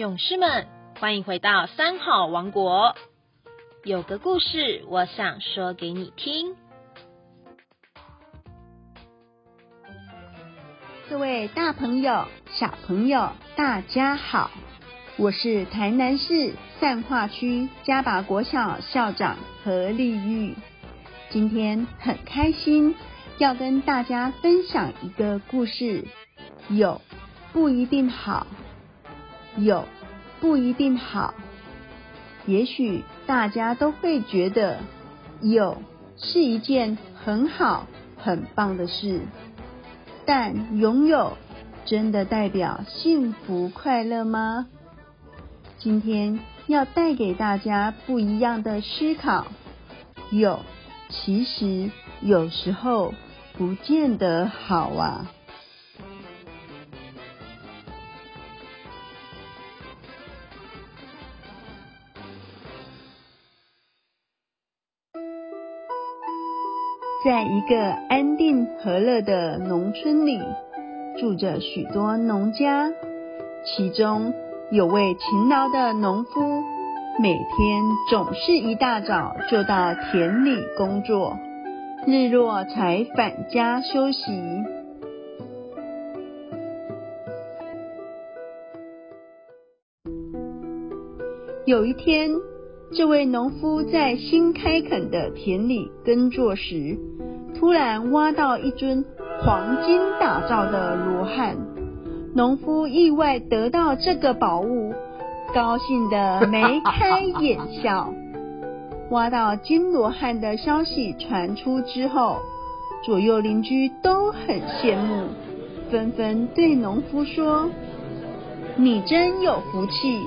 勇士们，欢迎回到三好王国。有个故事，我想说给你听。各位大朋友、小朋友，大家好，我是台南市善化区嘉拔国小校长何丽玉。今天很开心，要跟大家分享一个故事。有不一定好，有不一定好。也许大家都会觉得有是一件很好、很棒的事，但拥有真的代表幸福快乐吗？今天要带给大家不一样的思考。有。其实有时候不见得好啊。在一个安定和乐的农村里，住着许多农家，其中有位勤劳的农夫。每天总是一大早就到田里工作，日落才返家休息。有一天，这位农夫在新开垦的田里耕作时，突然挖到一尊黄金打造的罗汉。农夫意外得到这个宝物。高兴的眉开眼笑，挖到金罗汉的消息传出之后，左右邻居都很羡慕，纷纷对农夫说：“你真有福气，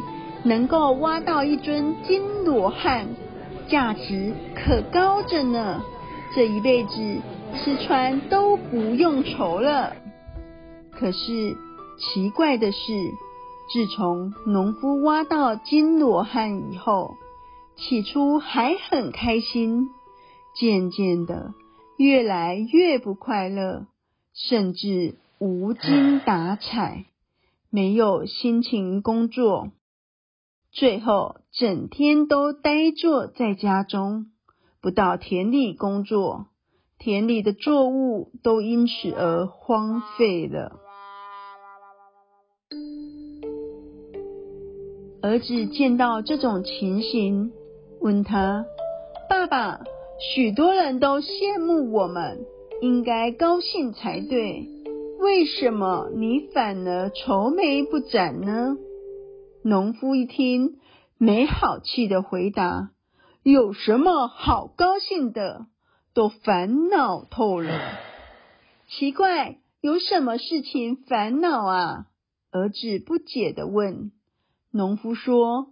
能够挖到一尊金罗汉，价值可高着呢，这一辈子吃穿都不用愁了。”可是奇怪的是。自从农夫挖到金罗汉以后，起初还很开心，渐渐的越来越不快乐，甚至无精打采，没有心情工作，最后整天都呆坐在家中，不到田里工作，田里的作物都因此而荒废了。儿子见到这种情形，问他：“爸爸，许多人都羡慕我们，应该高兴才对，为什么你反而愁眉不展呢？”农夫一听，没好气的回答：“有什么好高兴的？都烦恼透了。奇怪，有什么事情烦恼啊？”儿子不解的问。农夫说：“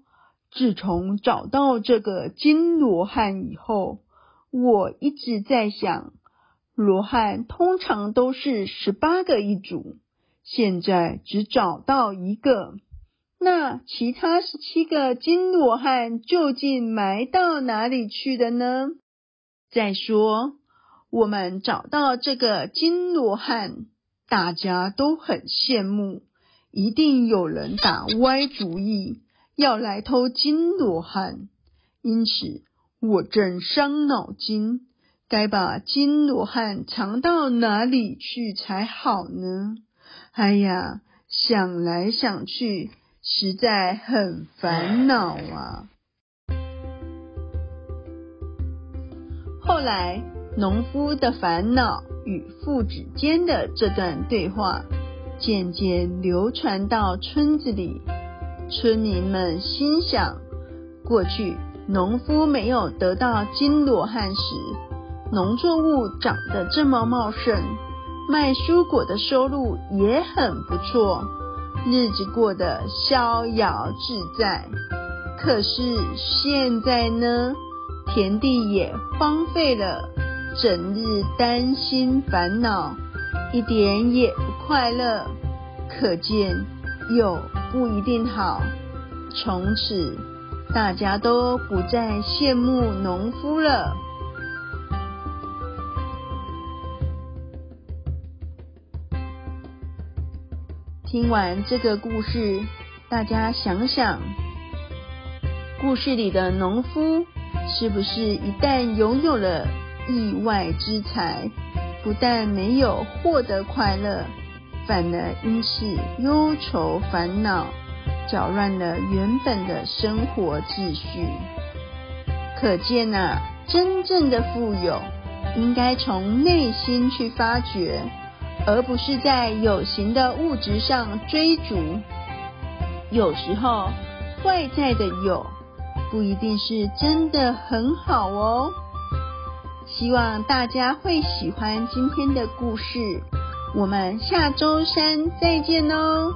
自从找到这个金罗汉以后，我一直在想，罗汉通常都是十八个一组，现在只找到一个，那其他十七个金罗汉究竟埋到哪里去的呢？再说，我们找到这个金罗汉，大家都很羡慕。”一定有人打歪主意，要来偷金罗汉，因此我正伤脑筋，该把金罗汉藏到哪里去才好呢？哎呀，想来想去，实在很烦恼啊！后来，农夫的烦恼与父子间的这段对话。渐渐流传到村子里，村民们心想：过去农夫没有得到金罗汉时，农作物长得这么茂盛，卖蔬果的收入也很不错，日子过得逍遥自在。可是现在呢，田地也荒废了，整日担心烦恼。一点也不快乐，可见有不一定好。从此，大家都不再羡慕农夫了。听完这个故事，大家想想，故事里的农夫是不是一旦拥有了意外之财，不但没有获得快乐，反而因此忧愁烦恼，搅乱了原本的生活秩序？可见啊，真正的富有应该从内心去发掘，而不是在有形的物质上追逐。有时候外在的有不一定是真的很好哦。希望大家会喜欢今天的故事，我们下周三再见哦。